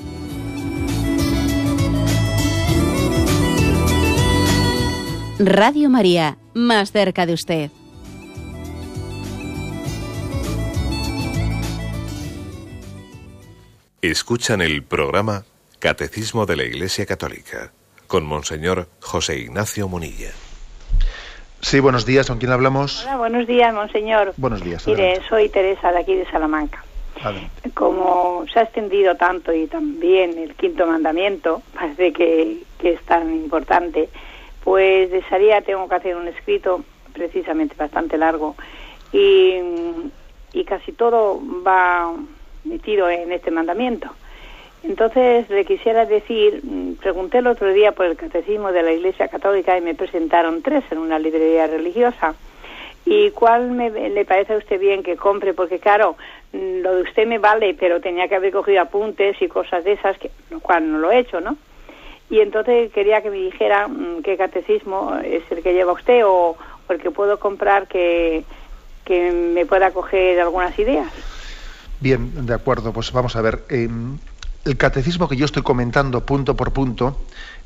Speaker 3: Radio María, más cerca de usted.
Speaker 2: Escuchan el programa Catecismo de la Iglesia Católica con Monseñor José Ignacio Munilla.
Speaker 1: Sí, buenos días, ¿con quién hablamos?
Speaker 4: Hola, buenos días, Monseñor.
Speaker 1: Buenos días.
Speaker 4: Mire, soy Teresa de aquí de Salamanca. Como se ha extendido tanto y también el quinto mandamiento, parece que, que es tan importante, pues desearía, tengo que hacer un escrito precisamente bastante largo y, y casi todo va metido en este mandamiento. Entonces le quisiera decir, mm, pregunté el otro día por el catecismo de la Iglesia Católica y me presentaron tres en una librería religiosa. ¿Y cuál me, le parece a usted bien que compre? Porque claro, mm, lo de usted me vale, pero tenía que haber cogido apuntes y cosas de esas, que, lo cual no lo he hecho, ¿no? Y entonces quería que me dijera mm, qué catecismo es el que lleva usted o, el que puedo comprar que, que me pueda coger algunas ideas.
Speaker 1: Bien, de acuerdo, pues vamos a ver. el catecismo que yo estoy comentando punto por punto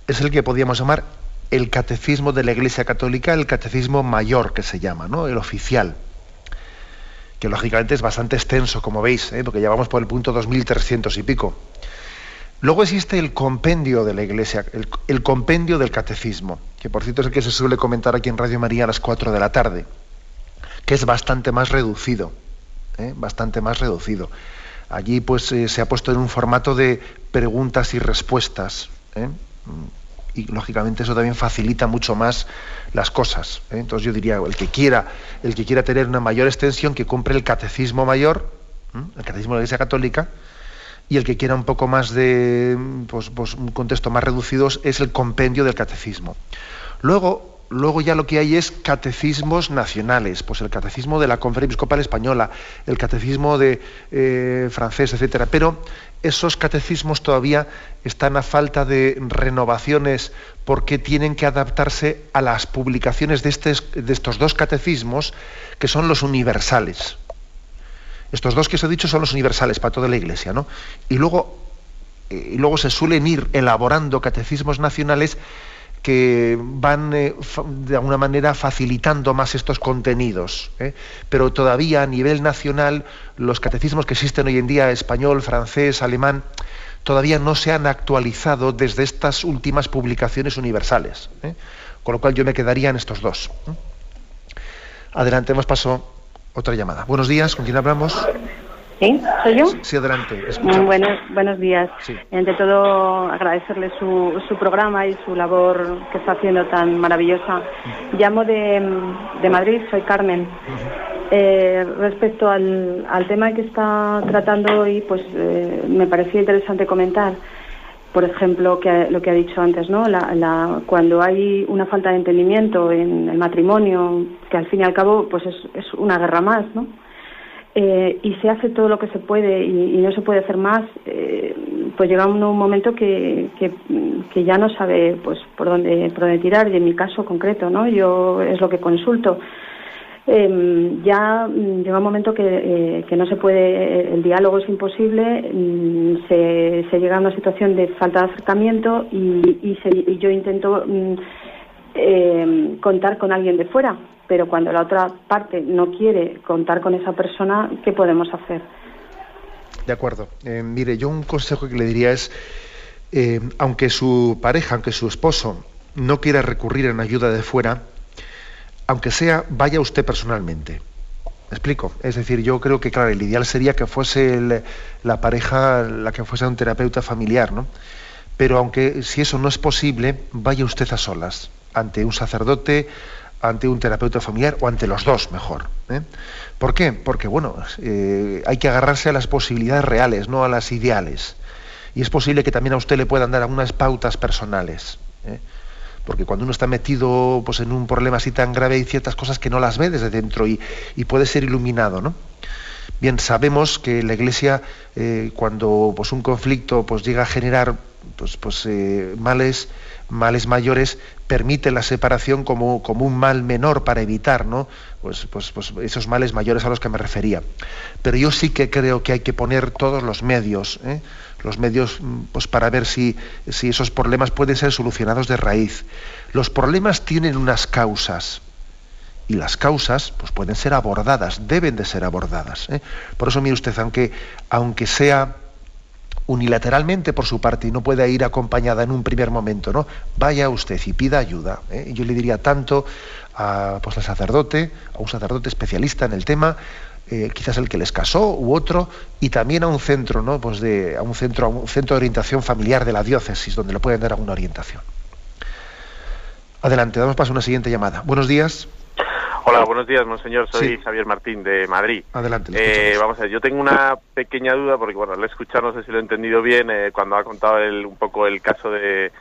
Speaker 1: es el que podríamos llamar el catecismo de la Iglesia Católica, el catecismo mayor que se llama, ¿no? El oficial. Que lógicamente es bastante extenso, como veis, ¿eh? porque ya vamos por el punto 2300 y pico. Luego existe el compendio de la Iglesia, el, compendio del catecismo, que por cierto es el que se suele comentar aquí en Radio María a las 4 de la tarde, que es bastante más reducido, ¿eh? bastante más reducido. Allí pues eh, se ha puesto en un formato de preguntas y respuestas. ¿eh? Y lógicamente eso también facilita mucho más las cosas. Entonces yo diría, el que quiera, el que quiera tener una mayor extensión, que compre el catecismo mayor, el catecismo de la Iglesia Católica, y el que quiera un poco más de pues, pues, un contexto más reducido es el compendio del catecismo. Luego, luego ya lo que hay es catecismos nacionales, pues el catecismo de la Conferencia Episcopal Española, el catecismo de eh, francés, etcétera. Pero esos catecismos todavía están a falta de renovaciones porque tienen que adaptarse a las publicaciones de, de estos dos catecismos que son los universales. Estos dos que os he dicho son los universales para toda la Iglesia, ¿no? Y luego, eh, y luego se suelen ir elaborando catecismos nacionales que van eh, de alguna manera facilitando más estos contenidos. ¿eh? Pero todavía a nivel nacional, los catecismos que existen hoy en día, español, francés, alemán, todavía no se han actualizado desde estas últimas publicaciones universales. Con lo cual yo me quedaría en estos dos. Adelante, hemos paso otra llamada. Buenos días, ¿con quién hablamos?
Speaker 5: ¿Sí? ¿Soy yo?
Speaker 1: Sí, adelante.
Speaker 5: Mm, buenos, buenos días. Sí. Ante todo, agradecerle su, su programa y su labor que está haciendo tan maravillosa. Llamo de, de Madrid, soy Carmen. Eh, respecto al, al, tema que está tratando hoy, pues eh, me parecía interesante comentar. Por ejemplo, que, lo que ha dicho antes, ¿no? cuando hay una falta de entendimiento en el matrimonio, que al fin y al cabo pues es, una guerra más, ¿no? Eh, y se hace todo lo que se puede y, no se puede hacer más, eh, pues llega un, momento que, que, ya no sabe pues por dónde, por dónde tirar. Y en mi caso concreto, ¿no? Yo es lo que consulto. Eh, ya mm, llega un momento que, eh, que, no se puede, el diálogo es imposible, mm, se, se, llega a una situación de falta de acercamiento y, y, yo intento eh, contar con alguien de fuera, pero cuando la otra parte no quiere contar con esa persona, ¿qué podemos hacer?
Speaker 1: De acuerdo. Eh, mire, yo un consejo que le diría es, aunque su pareja, aunque su esposo no quiera recurrir en ayuda de fuera, aunque sea, vaya usted personalmente. ¿Me explico? Es decir, yo creo que, claro, el ideal sería que fuese la pareja la que fuese un terapeuta familiar, ¿no? Pero aunque si eso no es posible, vaya usted a solas, ante un sacerdote, ante un terapeuta familiar o ante los dos, mejor. ¿eh? ¿Por qué? Porque, bueno, eh, hay que agarrarse a las posibilidades reales, no a las ideales. Y es posible que también a usted le puedan dar algunas pautas personales. ¿eh? Porque cuando uno está metido pues, en un problema así tan grave hay ciertas cosas que no las ve desde dentro y, puede ser iluminado, ¿no? Bien, sabemos que la Iglesia, eh, cuando pues, un conflicto pues, llega a generar pues, pues, eh, males, males mayores, permite la separación como, como, un mal menor para evitar ¿no? pues, pues, pues, esos males mayores a los que me refería. Pero yo sí que creo que hay que poner todos los medios. ¿eh? los medios mm, pues, para ver si, si esos problemas pueden ser solucionados de raíz. Los problemas tienen unas causas y las causas pues, pueden ser abordadas, deben de ser abordadas. ¿eh? Por eso, mire usted, aunque, aunque sea unilateralmente por su parte y no pueda ir acompañada en un primer momento, ¿no? Vaya usted y pida ayuda. ¿eh? Yo le diría tanto a, pues, al sacerdote, a un sacerdote especialista en el tema, eh, quizás el que les casó u otro, y también a un centro, ¿no? Pues de, a un centro, a un centro de orientación familiar de la diócesis, donde le pueden dar alguna orientación. Adelante, damos paso a una siguiente llamada. Buenos días.
Speaker 6: Hola, buenos días, monseñor. Soy Javier Martín de Madrid.
Speaker 1: Adelante.
Speaker 6: Eh, vamos a ver, yo tengo una pequeña duda porque, bueno, le he escuchado, no sé si lo he entendido bien, eh, cuando ha contado un poco el caso de,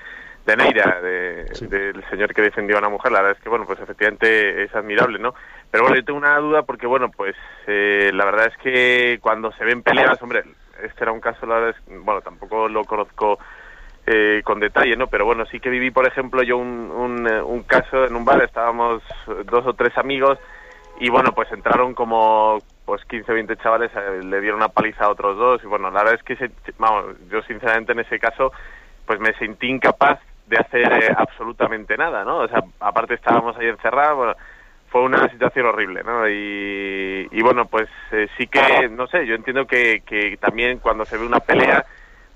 Speaker 6: de Neira, del señor que defendió a una mujer. La verdad es que, bueno, pues efectivamente es admirable, ¿no? Pero bueno, yo tengo una duda porque, bueno, pues eh, la verdad es que cuando se ven peleas, hombre, este era un caso, la verdad es, bueno, tampoco lo conozco eh, con detalle, ¿no? Pero bueno, sí que viví, por ejemplo, yo un, un, eh, un caso en un bar, estábamos dos o tres amigos y bueno, pues entraron como pues 15 o 20 chavales, le dieron una paliza a otros dos y bueno, la verdad es que, vamos, yo sinceramente en ese caso pues me sentí incapaz de hacer absolutamente nada, ¿no? O sea, aparte estábamos ahí encerrados, bueno, fue una situación horrible, ¿no? Y, bueno, pues eh, sí que, no sé, yo entiendo que, que también cuando se ve una pelea,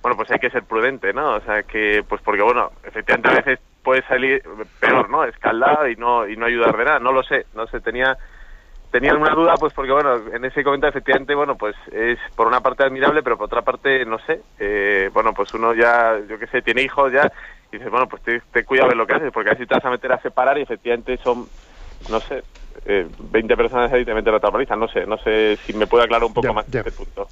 Speaker 6: bueno, pues hay que ser prudente, ¿no? O sea, que, pues porque, bueno, efectivamente a veces puede salir peor, ¿no? Escaldado y no, y no ayudar de nada, no lo sé, no sé, tenía tenía una duda pues porque bueno en ese comentario efectivamente bueno pues es por una parte admirable pero por otra parte no sé eh, bueno pues uno ya yo qué sé tiene hijos ya y dices bueno pues te, te cuida de lo que haces porque así te vas a meter a separar y efectivamente son no sé, eh, 20 personas ahí te meten otra paliza. No sé, no sé si me puede aclarar un poco más este punto.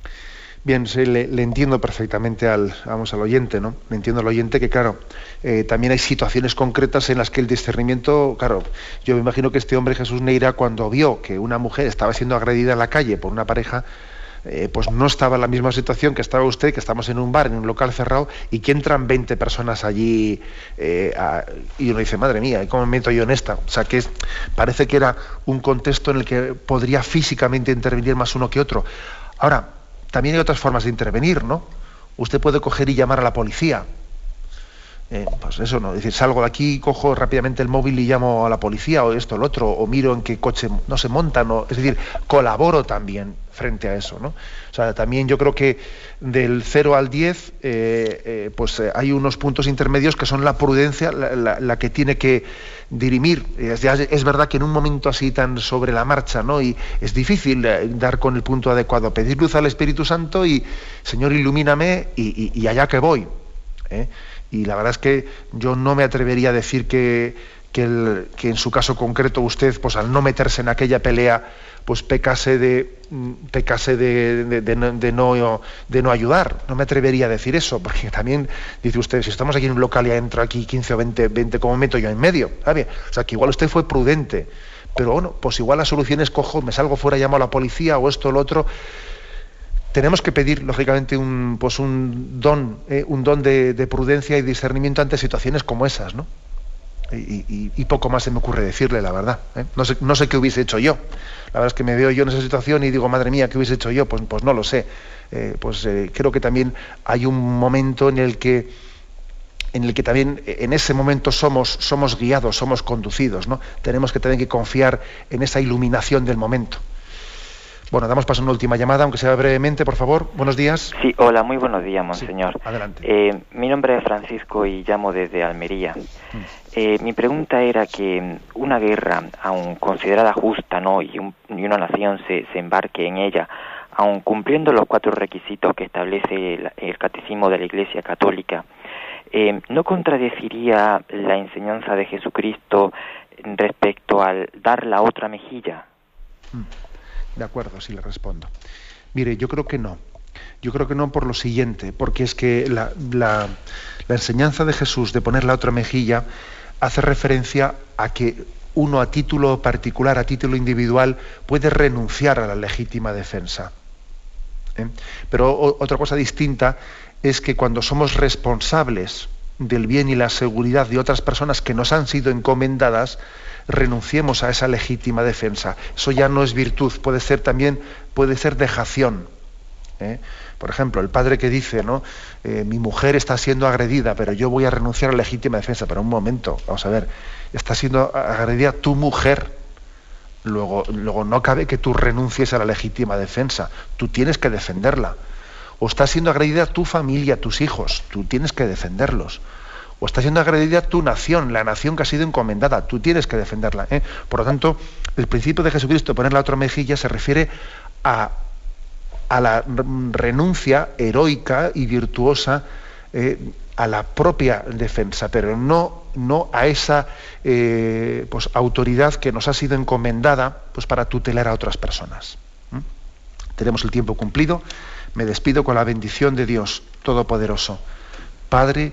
Speaker 1: Bien, sí, le, entiendo perfectamente al, vamos, al oyente, ¿no? Le entiendo al oyente que, claro, eh, también hay situaciones concretas en las que el discernimiento, claro, yo me imagino que este hombre Jesús Neira, cuando vio que una mujer estaba siendo agredida en la calle por una pareja, eh, pues no estaba en la misma situación que estaba usted, que estamos en un bar, en un local cerrado, y que entran 20 personas allí, eh, y uno dice, madre mía, ¿cómo me meto yo en esta? O sea, que parece que era un contexto en el que podría físicamente intervenir más uno que otro. Ahora, también hay otras formas de intervenir, ¿no? Usted puede coger y llamar a la policía. Eh, pues eso, ¿no? Es decir, salgo de aquí, cojo rápidamente el móvil y llamo a la policía o esto, o lo otro, o miro en qué coche no se montan, o, es decir, colaboro también frente a eso. ¿no? O sea, también yo creo que del 0 al 10 eh, eh, pues eh, hay unos puntos intermedios que son la prudencia la, que tiene que dirimir. Es, verdad que en un momento así tan sobre la marcha, ¿no? Y es difícil dar con el punto adecuado. Pedir luz al Espíritu Santo y, Señor, ilumíname y, y allá que voy. Y la verdad es que yo no me atrevería a decir que que, en su caso concreto usted, pues al no meterse en aquella pelea, pues pecase de mm, pecase de, de, no, de no ayudar. No me atrevería a decir eso, porque también dice usted, si estamos aquí en un local y entro aquí 15 o 20, 20 como meto yo en medio? ¿sabe? O sea, que igual usted fue prudente, pero bueno, pues igual la solución es cojo, me salgo fuera, llamo a la policía o esto o lo otro tenemos que pedir, lógicamente, un, pues un don, eh, un don de, prudencia y discernimiento ante situaciones como esas, ¿no? Y, poco más se me ocurre decirle, la verdad. ¿eh? No, sé, qué hubiese hecho yo. La verdad es que me veo yo en esa situación y digo, madre mía, ¿qué hubiese hecho yo? Pues, pues no lo sé. Eh, pues creo que también hay un momento en el que en el que también en ese momento somos, somos guiados, somos conducidos, ¿no? Tenemos que tener que confiar en esa iluminación del momento. Bueno, damos paso a una última llamada, aunque sea brevemente, por favor. Buenos días.
Speaker 7: Sí, hola, muy buenos días, monseñor.
Speaker 1: adelante.
Speaker 7: Eh, mi nombre es Francisco y llamo desde Almería. Mm. Eh, mi pregunta era que una guerra, aun considerada justa, ¿no? y, una nación se, embarque en ella, aun cumpliendo los cuatro requisitos que establece el, catecismo de la Iglesia Católica, eh, ¿no contradeciría la enseñanza de Jesucristo respecto al dar la otra mejilla?
Speaker 1: Mm. De acuerdo, sí le respondo. Mire, yo creo que no. Yo creo que no por lo siguiente, porque es que la, enseñanza de Jesús de poner la otra mejilla hace referencia a que uno a título particular, a título individual, puede renunciar a la legítima defensa. ¿eh? Pero otra cosa distinta es que cuando somos responsables del bien y la seguridad de otras personas que nos han sido encomendadas, renunciemos a esa legítima defensa. Eso ya no es virtud, puede ser también, puede ser dejación. ¿eh? Por ejemplo, el padre que dice, ¿no? Eh, mi mujer está siendo agredida, pero yo voy a renunciar a la legítima defensa. Pero un momento, vamos a ver, está siendo agredida tu mujer. Luego, luego no cabe que tú renuncies a la legítima defensa. Tú tienes que defenderla. O está siendo agredida tu familia, tus hijos. Tú tienes que defenderlos o está siendo agredida tu nación, la nación que ha sido encomendada. Tú tienes que defenderla. ¿eh? Por lo tanto, el principio de Jesucristo, poner la otra mejilla, se refiere a, la renuncia heroica y virtuosa eh, a la propia defensa, pero no, no a esa eh, pues, autoridad que nos ha sido encomendada pues, para tutelar a otras personas. Tenemos el tiempo cumplido. Me despido con la bendición de Dios Todopoderoso, Padre,